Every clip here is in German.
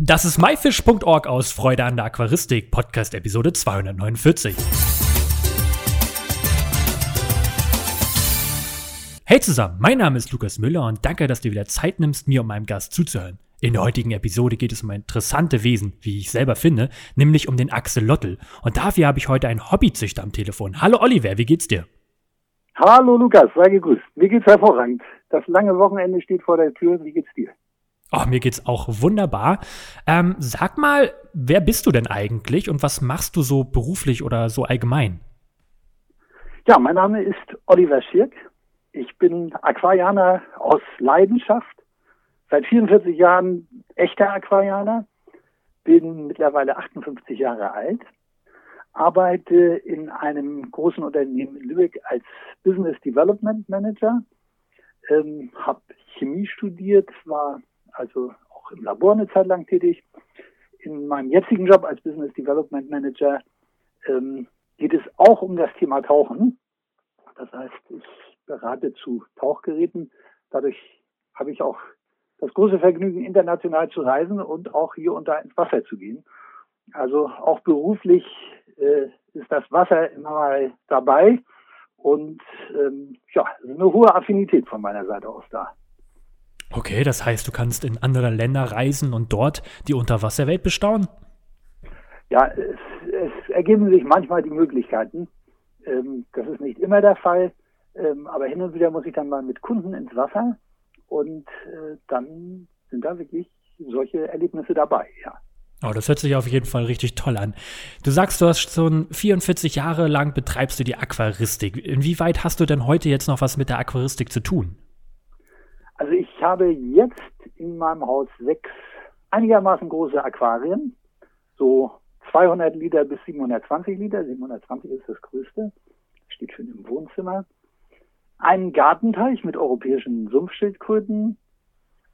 Das ist myfish.org aus Freude an der Aquaristik, Podcast Episode 249. Hey zusammen, mein Name ist Lukas Müller und danke, dass du wieder Zeit nimmst, mir und meinem Gast zuzuhören. In der heutigen Episode geht es um interessante Wesen, wie ich selber finde, nämlich um den Axolotl. Und dafür habe ich heute einen Hobbyzüchter am Telefon. Hallo Oliver, wie geht's dir? Hallo Lukas, sei gegrüßt. Mir geht's hervorragend. Das lange Wochenende steht vor der Tür. Wie geht's dir? Oh, mir geht's auch wunderbar. Ähm, sag mal, wer bist du denn eigentlich und was machst du so beruflich oder so allgemein? Ja, mein Name ist Oliver Schirk. Ich bin Aquarianer aus Leidenschaft. Seit 44 Jahren echter Aquarianer. Bin mittlerweile 58 Jahre alt. Arbeite in einem großen Unternehmen in Lübeck als Business Development Manager. Ähm, habe Chemie studiert, war also auch im Labor eine Zeit lang tätig. In meinem jetzigen Job als Business Development Manager ähm, geht es auch um das Thema Tauchen. Das heißt, ich berate zu Tauchgeräten. Dadurch habe ich auch das große Vergnügen, international zu reisen und auch hier da ins Wasser zu gehen. Also auch beruflich äh, ist das Wasser immer mal dabei und ähm, ja, eine hohe Affinität von meiner Seite aus da. Okay, das heißt, du kannst in andere Länder reisen und dort die Unterwasserwelt bestaunen? Ja, es, es ergeben sich manchmal die Möglichkeiten. Ähm, das ist nicht immer der Fall, ähm, aber hin und wieder muss ich dann mal mit Kunden ins Wasser und äh, dann sind da wirklich solche Erlebnisse dabei, ja. Oh, das hört sich auf jeden Fall richtig toll an. Du sagst, du hast schon 44 Jahre lang betreibst du die Aquaristik. Inwieweit hast du denn heute jetzt noch was mit der Aquaristik zu tun? Also ich habe jetzt in meinem Haus sechs einigermaßen große Aquarien, so 200 Liter bis 720 Liter. 720 ist das größte, steht schön im Wohnzimmer. Einen Gartenteich mit europäischen Sumpfschildkröten,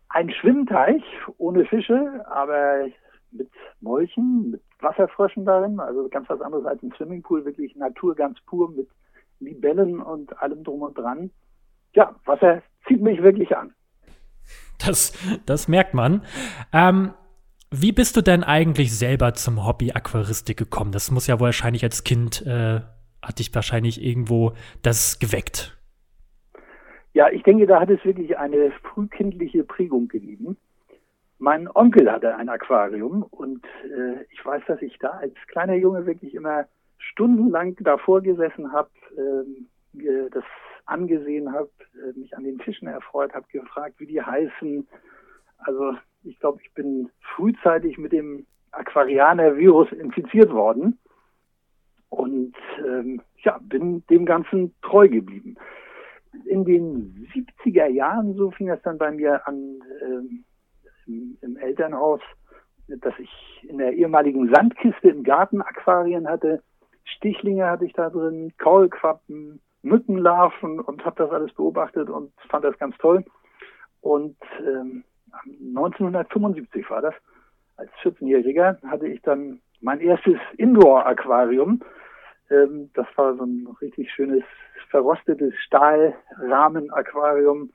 ein Schwimmteich ohne Fische, aber mit Molchen, mit Wasserfröschen darin, also ganz was anderes als ein Swimmingpool, wirklich Natur ganz pur mit Libellen und allem drum und dran. Ja, Wasser zieht mich wirklich an. Das, das merkt man. Ähm, wie bist du denn eigentlich selber zum Hobby Aquaristik gekommen? Das muss ja wahrscheinlich als Kind, äh, hat dich wahrscheinlich irgendwo das geweckt. Ja, ich denke, da hat es wirklich eine frühkindliche Prägung gegeben. Mein Onkel hatte ein Aquarium und äh, ich weiß, dass ich da als kleiner Junge wirklich immer stundenlang davor gesessen habe, äh, das angesehen habe, äh, mich an den Fischen erfreut habe, gefragt, wie die heißen. Also ich glaube, ich bin frühzeitig mit dem Aquarianer-Virus infiziert worden und ähm, ja, bin dem Ganzen treu geblieben. In den 70er Jahren, so fing das dann bei mir an ähm, im, im Elternhaus, dass ich in der ehemaligen Sandkiste im Garten Aquarien hatte. Stichlinge hatte ich da drin, Kaulquappen, Mückenlarven und habe das alles beobachtet und fand das ganz toll. Und ähm, 1975 war das. Als 14-Jähriger hatte ich dann mein erstes Indoor-Aquarium. Ähm, das war so ein richtig schönes, verrostetes Stahlrahmen-Aquarium.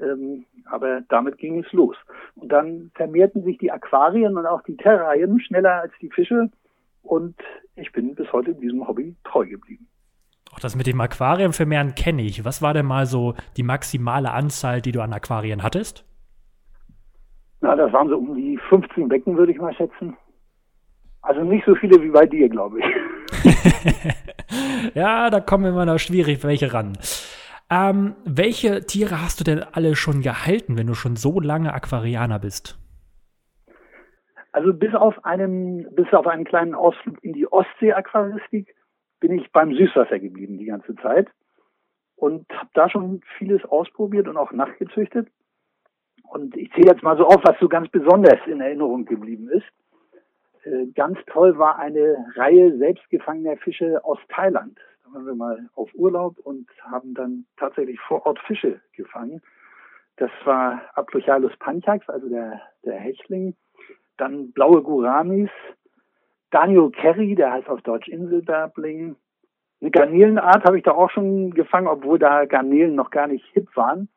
Ähm, aber damit ging es los. Und dann vermehrten sich die Aquarien und auch die Terrarien schneller als die Fische. Und ich bin bis heute diesem Hobby treu geblieben. Auch das mit dem Aquarium vermehren kenne ich. Was war denn mal so die maximale Anzahl, die du an Aquarien hattest? Na, das waren so um die 15 Becken, würde ich mal schätzen. Also nicht so viele wie bei dir, glaube ich. ja, da kommen immer noch schwierig welche ran. Ähm, welche Tiere hast du denn alle schon gehalten, wenn du schon so lange Aquarianer bist? Also bis auf einen, bis auf einen kleinen Ausflug in die Ostsee-Aquaristik bin ich beim Süßwasser geblieben die ganze Zeit und habe da schon vieles ausprobiert und auch nachgezüchtet. Und ich zähle jetzt mal so auf, was so ganz besonders in Erinnerung geblieben ist. Äh, ganz toll war eine Reihe selbstgefangener Fische aus Thailand. Da waren wir mal auf Urlaub und haben dann tatsächlich vor Ort Fische gefangen. Das war Aplochialus panchax, also der, der Hechling. Dann blaue Guramis, Daniel Kerry, der heißt auf Deutsch Inselberbling. Eine Garnelenart habe ich da auch schon gefangen, obwohl da Garnelen noch gar nicht hip waren.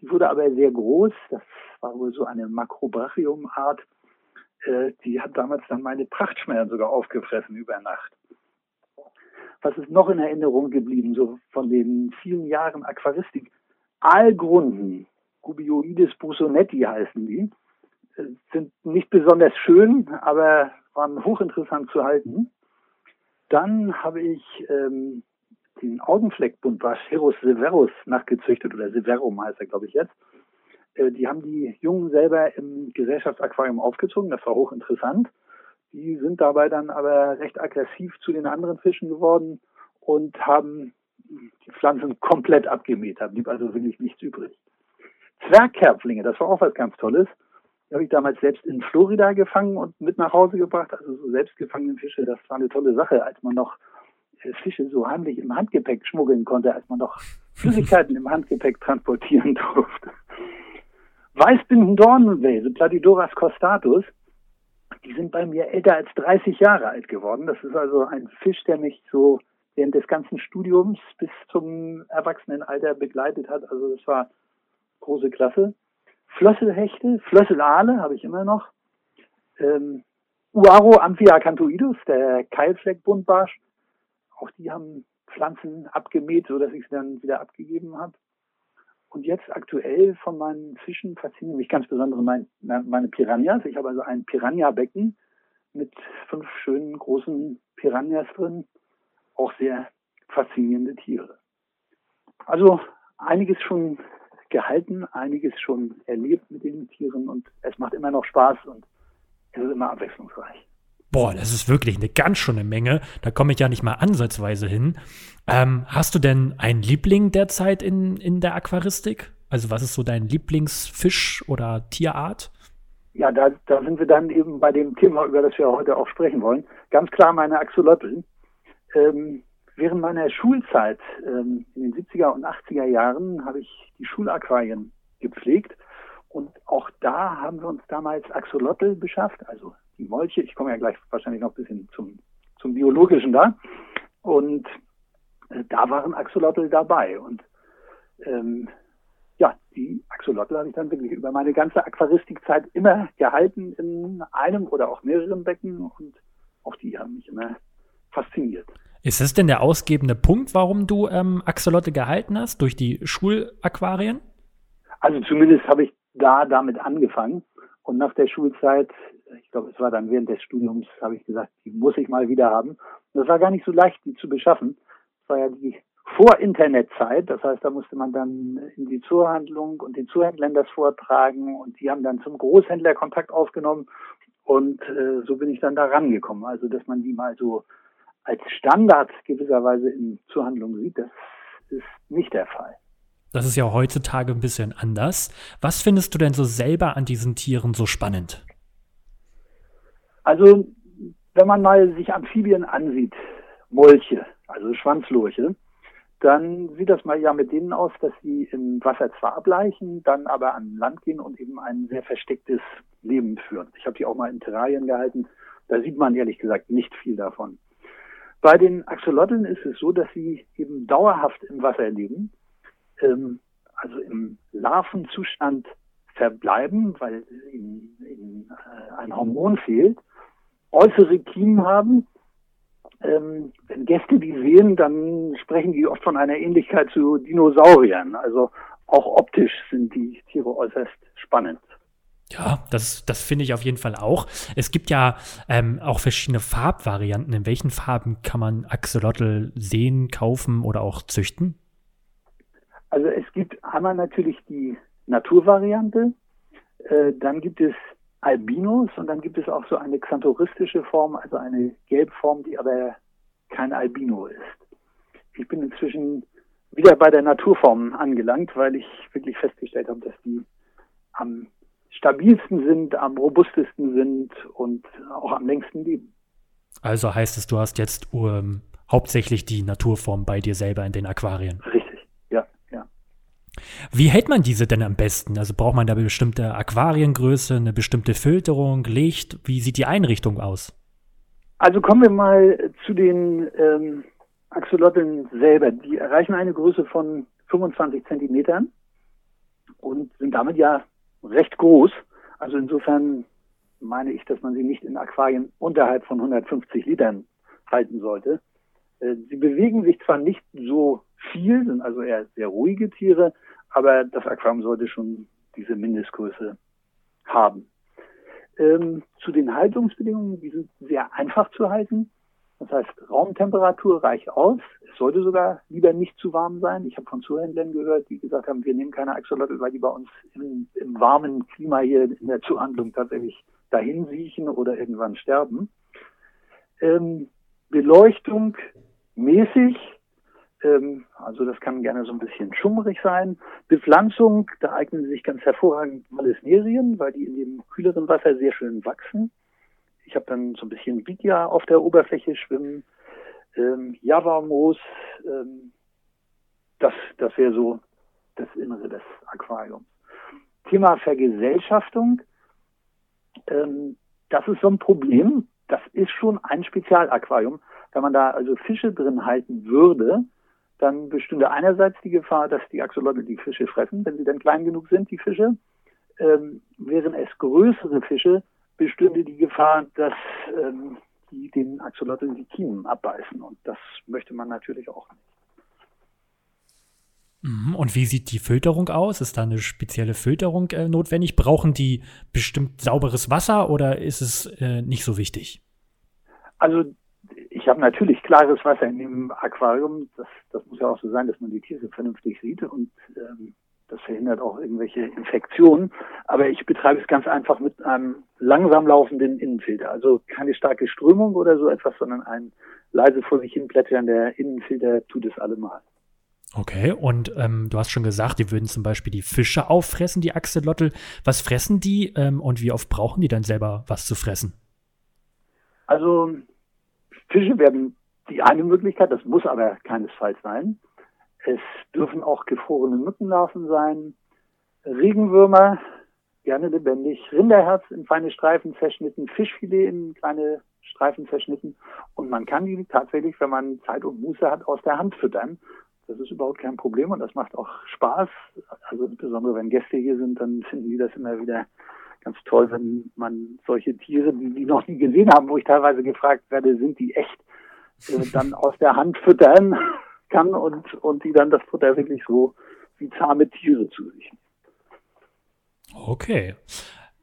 Die wurde aber sehr groß. Das war wohl so eine Makrobrachium-Art. äh, die hat damals dann meine Prachtschmerzen sogar aufgefressen über Nacht. Was ist noch in Erinnerung geblieben, so von den vielen Jahren Aquaristik? Aalgrunden, Gubioides busonetti heißen die, sind nicht besonders schön, aber waren hochinteressant zu halten. Dann habe ich ähm, den Augenfleckbuntbarsch Heros severus nachgezüchtet, oder Severum heißt er, glaube ich, jetzt. Äh, die haben die Jungen selber im Gesellschaftsaquarium aufgezogen, das war hochinteressant. Die sind dabei dann aber recht aggressiv zu den anderen Fischen geworden und haben die Pflanzen komplett abgemäht, da blieb also wirklich nichts übrig. Zwergkerpflinge, das war auch was ganz Tolles. Die habe ich damals selbst in Florida gefangen und mit nach Hause gebracht. Also so selbst gefangene Fische, das war eine tolle Sache, als man noch äh, Fische so heimlich im Handgepäck schmuggeln konnte, als man noch Flüssigkeiten im Handgepäck transportieren durfte. Weißbinden-Dornenwälse, Platydoras costatus, die sind bei mir älter als 30 Jahre alt geworden. Das ist also ein Fisch, der mich so während des ganzen Studiums bis zum Erwachsenenalter begleitet hat. Also das war große Klasse. Flösselhechte, Flösselale habe ich immer noch. Ähm, Uaro amphiacanthoidus, der Keilfleckbuntbarsch. Auch die haben Pflanzen abgemäht, so dass ich sie dann wieder abgegeben habe. Und jetzt aktuell von meinen Fischen faszinieren mich ganz besonders mein, meine Piranhas. Ich habe also ein Piranha-Becken mit fünf schönen großen Piranhas drin. Auch sehr faszinierende Tiere. Also einiges schon gehalten, einiges schon erlebt mit den Tieren und es macht immer noch Spaß und es ist immer abwechslungsreich. Boah, das ist wirklich eine ganz schöne Menge. Da komme ich ja nicht mal ansatzweise hin. Ähm, hast du denn einen Liebling derzeit in, in der Aquaristik? Also was ist so dein Lieblingsfisch oder Tierart? Ja, da, da sind wir dann eben bei dem Thema, über das wir heute auch sprechen wollen. Ganz klar meine Axolotl. Ähm, während meiner Schulzeit ähm, in den 70er und 80er Jahren habe ich die Schulaquarien gepflegt. Und auch da haben wir uns damals Axolotl beschafft, also die Molche. Ich komme ja gleich wahrscheinlich noch ein bisschen zum, zum Biologischen da. Und äh, da waren Axolotl dabei. Und ähm, ja, die Axolotl habe ich dann wirklich über meine ganze Aquaristikzeit immer gehalten in einem oder auch mehreren Becken. Und auch die haben mich immer fasziniert. Ist das denn der ausgebende Punkt, warum du ähm, Axolotl gehalten hast, durch die Schulaquarien? Also zumindest habe ich da damit angefangen. Und nach der Schulzeit, ich glaube, es war dann während des Studiums, habe ich gesagt, die muss ich mal wieder haben. Und das war gar nicht so leicht, die zu beschaffen. Das war ja die Vor-Internet-Zeit. Das heißt, da musste man dann in die Zoohandlung und den Zoohändlern das vortragen. Und die haben dann zum Großhändler Kontakt aufgenommen. Und äh, so bin ich dann da rangekommen. Also, dass man die mal so als Standard gewisserweise in Zoohandlungen sieht, das ist nicht der Fall. Das ist ja heutzutage ein bisschen anders. Was findest du denn so selber an diesen Tieren so spannend? Also, wenn man mal sich Amphibien ansieht, Molche, also Schwanzlurche, dann sieht das mal ja mit denen aus, dass sie im Wasser zwar ableichen, dann aber an Land gehen und eben ein sehr verstecktes Leben führen. Ich habe die auch mal in Terrarien gehalten. Da sieht man ehrlich gesagt nicht viel davon. Bei den Axolotln ist es so, dass sie eben dauerhaft im Wasser leben ähm, also im Larvenzustand verbleiben, weil ihnen, ihnen äh, ein Hormon fehlt, äußere Kiemen haben. Ähm, wenn Gäste die sehen, dann sprechen die oft von einer Ähnlichkeit zu Dinosauriern. Also auch optisch sind die Tiere äußerst spannend. Ja, das, das finde ich auf jeden Fall auch. Es gibt ja ähm, auch verschiedene Farbvarianten. In welchen Farben kann man Axolotl sehen, kaufen oder auch züchten? Also es gibt einmal natürlich die Naturvariante, äh, dann gibt es Albinos und dann gibt es auch so eine xanthoristische Form, also eine Gelbform, die aber kein Albino ist. Ich bin inzwischen wieder bei der Naturform angelangt, weil ich wirklich festgestellt habe, dass die am stabilsten sind, am robustesten sind und auch am längsten leben. Also heißt es, du hast jetzt um, hauptsächlich die Naturform bei dir selber in den Aquarien. Richtig. Wie hält man diese denn am besten? Also braucht man da eine bestimmte Aquariengröße, eine bestimmte Filterung, Licht? Wie sieht die Einrichtung aus? Also kommen wir mal zu den ähm, Axolotln selber. Die erreichen eine Größe von 25 Zentimetern und sind damit ja recht groß. Also insofern meine ich, dass man sie nicht in Aquarien unterhalb von 150 Litern halten sollte. Äh, sie bewegen sich zwar nicht so viel, sind also eher sehr ruhige Tiere, aber das Aquarium sollte schon diese Mindestgröße haben. Ähm, zu den Haltungsbedingungen, die sind sehr einfach zu halten. Das heißt, Raumtemperatur reicht aus. Es sollte sogar lieber nicht zu warm sein. Ich habe von Zuhändlern gehört, die gesagt haben, wir nehmen keine Axolotl, weil die bei uns im, im warmen Klima hier in der Zuhandlung tatsächlich dahin siechen oder irgendwann sterben. Ähm, Beleuchtung mäßig, ähm, also das kann gerne so ein bisschen schummrig sein. Bepflanzung, da eignen sich ganz hervorragend Valesnerien, weil die in dem kühleren Wasser sehr schön wachsen. Ich habe dann so ein bisschen Vigia auf der Oberfläche schwimmen, ähm, Java-Moos, ähm, das, das wäre so das Innere des Aquariums. Thema Vergesellschaftung, ähm, das ist so ein Problem. Das ist schon ein Spezialaquarium. Wenn man da also Fische drin halten würde, dann bestünde einerseits die Gefahr, dass die Axolotl die Fische fressen, wenn sie dann klein genug sind, die Fische. Ähm, wären es größere Fische, bestünde die Gefahr, dass ähm, die den Axolotl die Kiemen abbeißen. Und das möchte man natürlich auch nicht. Mhm. Und wie sieht die Filterung aus? Ist da eine spezielle Filterung äh, notwendig? Brauchen die bestimmt sauberes Wasser oder ist es äh, nicht so wichtig? Also ich habe natürlich klares Wasser in dem Aquarium. Das, das muss ja auch so sein, dass man die Tiere vernünftig sieht und ähm, das verhindert auch irgendwelche Infektionen. Aber ich betreibe es ganz einfach mit einem langsam laufenden Innenfilter. Also keine starke Strömung oder so etwas, sondern ein leise vor sich hin plätschernder Innenfilter tut es allemal. Okay, und ähm, du hast schon gesagt, die würden zum Beispiel die Fische auffressen, die Axolotl. Was fressen die ähm, und wie oft brauchen die dann selber was zu fressen? Also Fische werden die eine Möglichkeit, das muss aber keinesfalls sein. Es dürfen auch gefrorene Mückenlarven sein, Regenwürmer, gerne lebendig, Rinderherz in feine Streifen zerschnitten, Fischfilet in kleine Streifen zerschnitten und man kann die tatsächlich, wenn man Zeit und Muße hat, aus der Hand füttern. Das ist überhaupt kein Problem und das macht auch Spaß. Also insbesondere wenn Gäste hier sind, dann finden die das immer wieder ganz toll, wenn man solche Tiere, die die noch nie gesehen haben, wo ich teilweise gefragt werde, sind die echt, äh, dann aus der Hand füttern kann und, und die dann das Futter wirklich so wie zahme Tiere zu sich nehmen. Okay.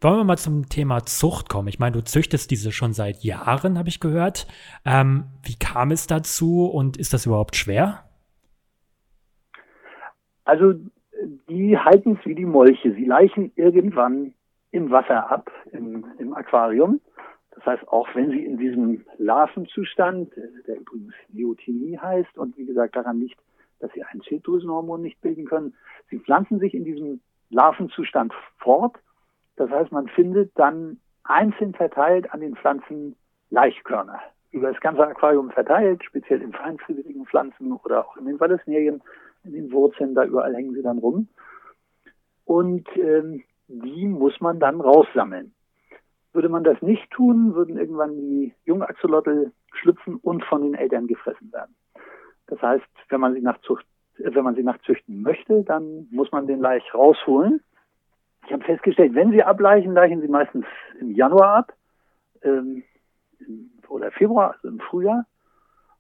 Wollen wir mal zum Thema Zucht kommen? Ich meine, du züchtest diese schon seit Jahren, habe ich gehört. Ähm, wie kam es dazu und ist das überhaupt schwer? Also, die halten es wie die Molche. Sie leichen irgendwann im Wasser ab, im, im Aquarium. Das heißt, auch wenn sie in diesem Larvenzustand, der übrigens Neotinie heißt und wie gesagt daran liegt, dass sie ein Schilddrüsenhormon nicht bilden können, sie pflanzen sich in diesem Larvenzustand fort. Das heißt, man findet dann einzeln verteilt an den Pflanzen Laichkörner. Über das ganze Aquarium verteilt, speziell in feinfriedigen Pflanzen oder auch in den Wallisnerien, in den Wurzeln, da überall hängen sie dann rum. Und ähm, die muss man dann raussammeln. Würde man das nicht tun, würden irgendwann die Jungaxolotl schlüpfen und von den Eltern gefressen werden. Das heißt, wenn man sie nachzucht, äh, wenn man sie nachzüchten möchte, dann muss man den Laich rausholen. Ich habe festgestellt, wenn sie ableichen, leichen sie meistens im Januar ab ähm, oder Februar, also im Frühjahr.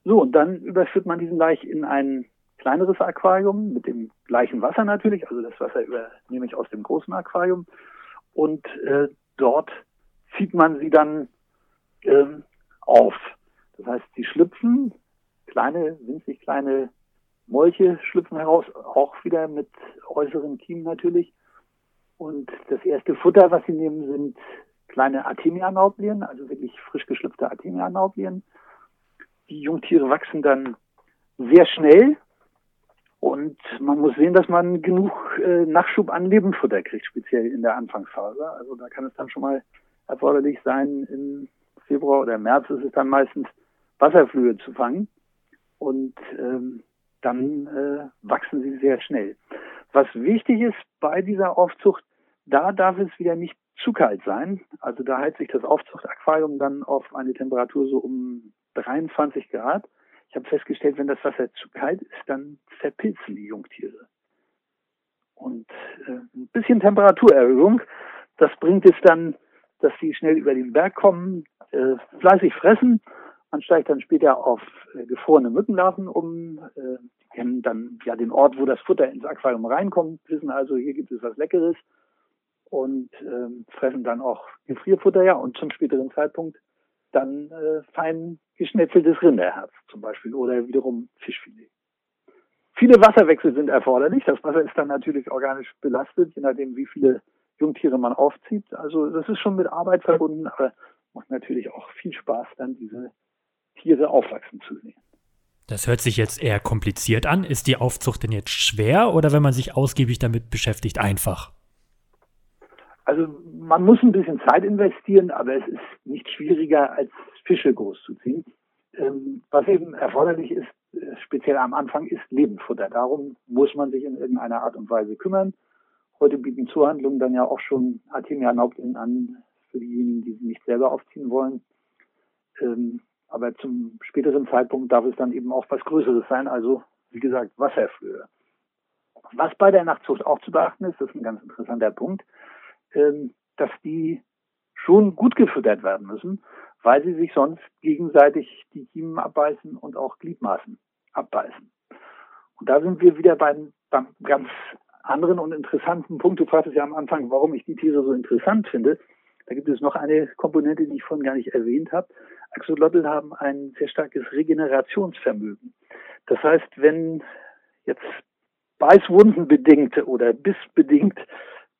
So, und dann überführt man diesen Laich in ein kleineres Aquarium mit dem gleichen Wasser natürlich. Also das Wasser übernehme ich aus dem großen Aquarium. Und äh, dort zieht man sie dann ähm, auf. Das heißt, sie schlüpfen, kleine, winzig kleine Molche schlüpfen heraus, auch wieder mit äußeren Kiemen natürlich. Und das erste Futter, was sie nehmen, sind kleine Artemia-Nauplien, also wirklich frisch geschlüpfte Artemia-Nauplien. Die Jungtiere wachsen dann sehr schnell und man muss sehen, dass man genug äh, Nachschub an Lebendfutter kriegt, speziell in der Anfangsphase. Also da kann es dann schon mal erforderlich sein, im Februar oder März ist es dann meistens Wasserflöhe zu fangen und ähm, dann äh, wachsen sie sehr schnell. Was wichtig ist bei dieser Aufzucht, da darf es wieder nicht zu kalt sein. Also da heizt sich das Aufzuchtaquarium dann auf eine Temperatur so um 23 Grad. Ich habe festgestellt, wenn das Wasser zu kalt ist, dann verpilzen die Jungtiere. Und äh, ein bisschen Temperaturerhöhung, das bringt es dann dass sie schnell über den Berg kommen, äh, fleißig fressen. Man steigt dann später auf äh, gefrorene Mückenlarven um, äh, die kennen dann ja den Ort, wo das Futter ins Aquarium reinkommt, wissen also, hier gibt es was Leckeres und ähm, fressen dann auch Gefrierfutter ja und zum späteren Zeitpunkt dann äh, fein geschnetzeltes Rinderherz zum Beispiel oder wiederum Fischfilet. Viele Wasserwechsel sind erforderlich. Das Wasser ist dann natürlich organisch belastet, je nachdem, wie viele Jungtiere man aufzieht. Also das ist schon mit Arbeit verbunden, aber macht natürlich auch viel Spaß, dann diese Tiere aufwachsen zu sehen. Das hört sich jetzt eher kompliziert an. Ist die Aufzucht denn jetzt schwer oder wenn man sich ausgiebig damit beschäftigt, einfach? Also man muss ein bisschen Zeit investieren, aber es ist nicht schwieriger als Fische großzuziehen. Ähm, was eben erforderlich ist, äh, speziell am Anfang, ist Lebendfutter. Darum muss man sich in irgendeiner Art und Weise kümmern. Heute bieten Zuhandlungen dann ja auch schon Artemia nauptin an für diejenigen, die sie nicht selber aufziehen wollen. Ähm, aber zum späteren Zeitpunkt darf es dann eben auch was Größeres sein, also wie gesagt Wasserflöhe. Was bei der Nachtzucht auch zu beachten ist, das ist ein ganz interessanter Punkt, ähm, dass die schon gut gefüttert werden müssen, weil sie sich sonst gegenseitig die Kiemen abbeißen und auch Gliedmaßen abbeißen. Und da sind wir wieder beim, beim ganz anderen und interessanten Punkt. Du fragtest ja am Anfang, warum ich die Tiere so interessant finde. Da gibt es noch eine Komponente, die ich vorhin gar nicht erwähnt habe. Axolotl haben ein sehr starkes Regenerationsvermögen. Das heißt, wenn jetzt beißwundenbedingt oder bissbedingt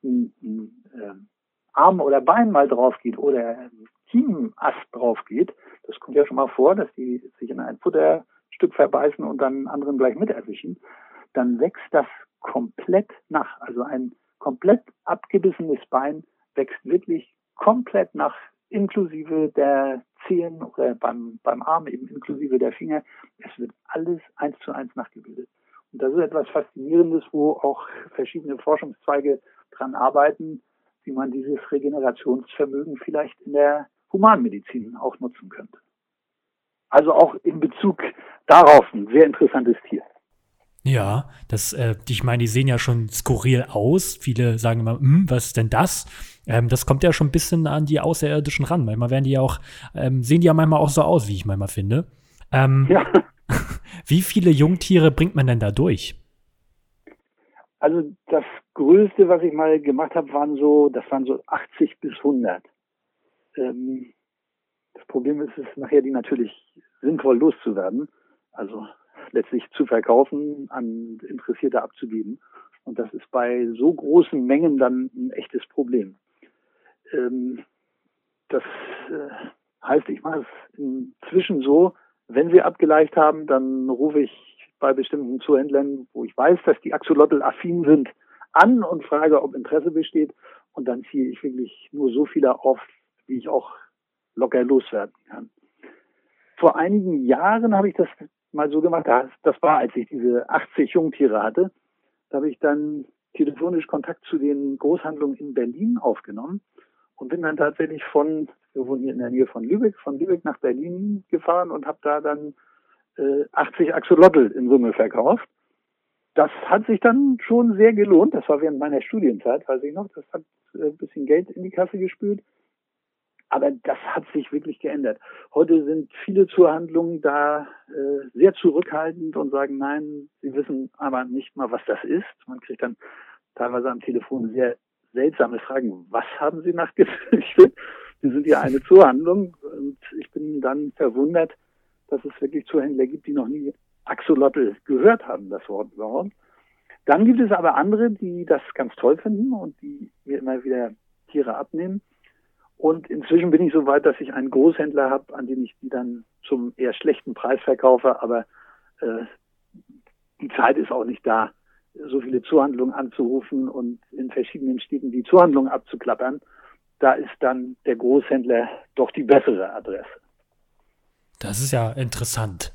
ein, ein äh, Arm oder Bein mal drauf geht oder ein Kiemenast drauf geht, das kommt ja schon mal vor, dass die sich in ein Futterstück verbeißen und dann anderen gleich mit erwischen, dann wächst das komplett nach. Also ein komplett abgebissenes Bein wächst wirklich komplett nach, inklusive der Zehen oder beim, beim Arm eben inklusive der Finger. Es wird alles eins zu eins nachgebildet. Und das ist etwas Faszinierendes, wo auch verschiedene Forschungszweige dran arbeiten, wie man dieses Regenerationsvermögen vielleicht in der Humanmedizin auch nutzen könnte. Also auch in Bezug darauf ein sehr interessantes Tier. Ja, das, äh, ich meine, die sehen ja schon skurril aus. Viele sagen immer, hm, was ist denn das? Ähm, das kommt ja schon ein bisschen an die Außerirdischen ran. Manchmal werden die ja auch, ähm, sehen die ja manchmal auch so aus, wie ich manchmal finde. Ähm, ja. Wie viele Jungtiere bringt man denn da durch? Also das Größte, was ich mal gemacht habe, waren so, das waren so 80 bis 100. Ähm, das Problem ist es nachher, die natürlich sinnvoll loszuwerden. Also letztlich zu verkaufen, an Interessierte abzugeben. Und das ist bei so großen Mengen dann ein echtes Problem. Ähm, das äh, heißt, ich mache es inzwischen so, wenn wir abgeleicht haben, dann rufe ich bei bestimmten Zuhändlern, wo ich weiß, dass die Axolotl affin sind, an und frage, ob Interesse besteht. Und dann ziehe ich wirklich nur so viele auf, wie ich auch locker loswerden kann. Vor einigen Jahren habe ich das mal so gemacht. Das war, als ich diese 80 Jungtiere hatte. Da habe ich dann telefonisch Kontakt zu den Großhandlungen in Berlin aufgenommen und bin dann tatsächlich von, wir wohnen hier in der Nähe von Lübeck, von Lübeck nach Berlin gefahren und habe da dann äh, 80 Axolotl in Summe verkauft. Das hat sich dann schon sehr gelohnt. Das war während meiner Studienzeit, weiß ich noch. Das hat äh, ein bisschen Geld in die Kasse gespült. Aber das hat sich wirklich geändert. Heute sind viele Zuhandlungen da äh, sehr zurückhaltend und sagen, nein, sie wissen aber nicht mal, was das ist. Man kriegt dann teilweise am Telefon sehr seltsame Fragen. Was haben Sie nachgefürchtet? Sie sind ja eine Zuhandlung und ich bin dann verwundert, dass es wirklich Zuhändler gibt, die noch nie Axolotl gehört haben, das Wort überhaupt. Dann gibt es aber andere, die das ganz toll finden und die mir immer wieder Tiere abnehmen. Und inzwischen bin ich so weit, dass ich einen Großhändler habe, an dem ich die dann zum eher schlechten Preis verkaufe. Aber äh, die Zeit ist auch nicht da, so viele Zuhandlungen anzurufen und in verschiedenen Städten die Zuhandlungen abzuklappern. Da ist dann der Großhändler doch die bessere Adresse. Das ist ja interessant.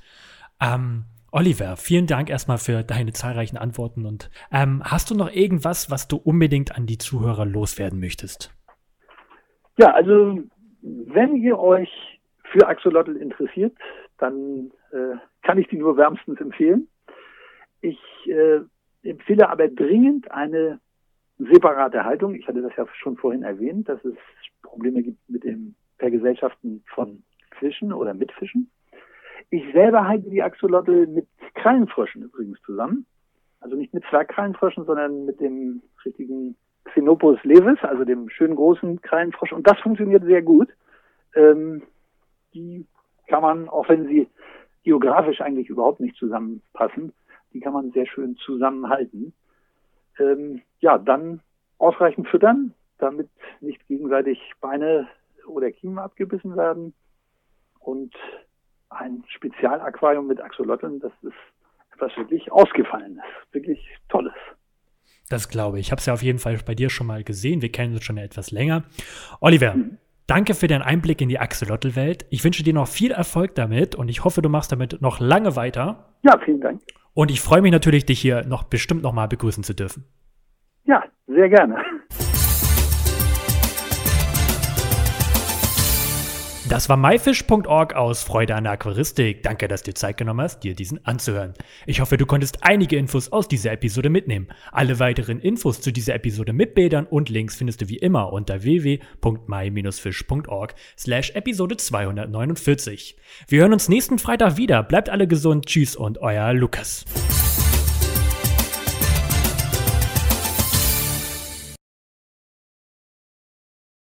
Ähm, Oliver, vielen Dank erstmal für deine zahlreichen Antworten und ähm, hast du noch irgendwas, was du unbedingt an die Zuhörer loswerden möchtest? Ja, also wenn ihr euch für Axolotl interessiert, dann äh, kann ich die nur wärmstens empfehlen. Ich äh, empfehle aber dringend eine separate Haltung. Ich hatte das ja schon vorhin erwähnt, dass es Probleme gibt mit dem Vergesellschaften von Fischen oder mit Fischen. Ich selber halte die Axolotl mit Krallenfröschen übrigens zusammen. Also nicht mit zwei Krallenfröschen, sondern mit dem richtigen Xenopus levis, also dem schönen großen Krallenfrosch. Und das funktioniert sehr gut. Ähm, die kann man, auch wenn sie geografisch eigentlich überhaupt nicht zusammenpassen, die kann man sehr schön zusammenhalten. Ähm, ja, dann ausreichend füttern, damit nicht gegenseitig Beine oder Kiemen abgebissen werden. Und ein Spezialaquarium mit Axolotlen, das ist etwas wirklich Ausgefallenes, wirklich Tolles. Das glaube ich. Ich habe es ja auf jeden Fall bei dir schon mal gesehen. Wir kennen uns schon etwas länger. Oliver, mhm. danke für deinen Einblick in die Axolotl-Welt. Ich wünsche dir noch viel Erfolg damit und ich hoffe, du machst damit noch lange weiter. Ja, vielen Dank. Und ich freue mich natürlich, dich hier noch bestimmt noch mal begrüßen zu dürfen. Ja, sehr gerne. Das war myfish.org aus Freude an der Aquaristik. Danke, dass du dir Zeit genommen hast, dir diesen anzuhören. Ich hoffe, du konntest einige Infos aus dieser Episode mitnehmen. Alle weiteren Infos zu dieser Episode mit Bildern und Links findest du wie immer unter www.my-fish.org slash Episode 249. Wir hören uns nächsten Freitag wieder. Bleibt alle gesund. Tschüss und euer Lukas.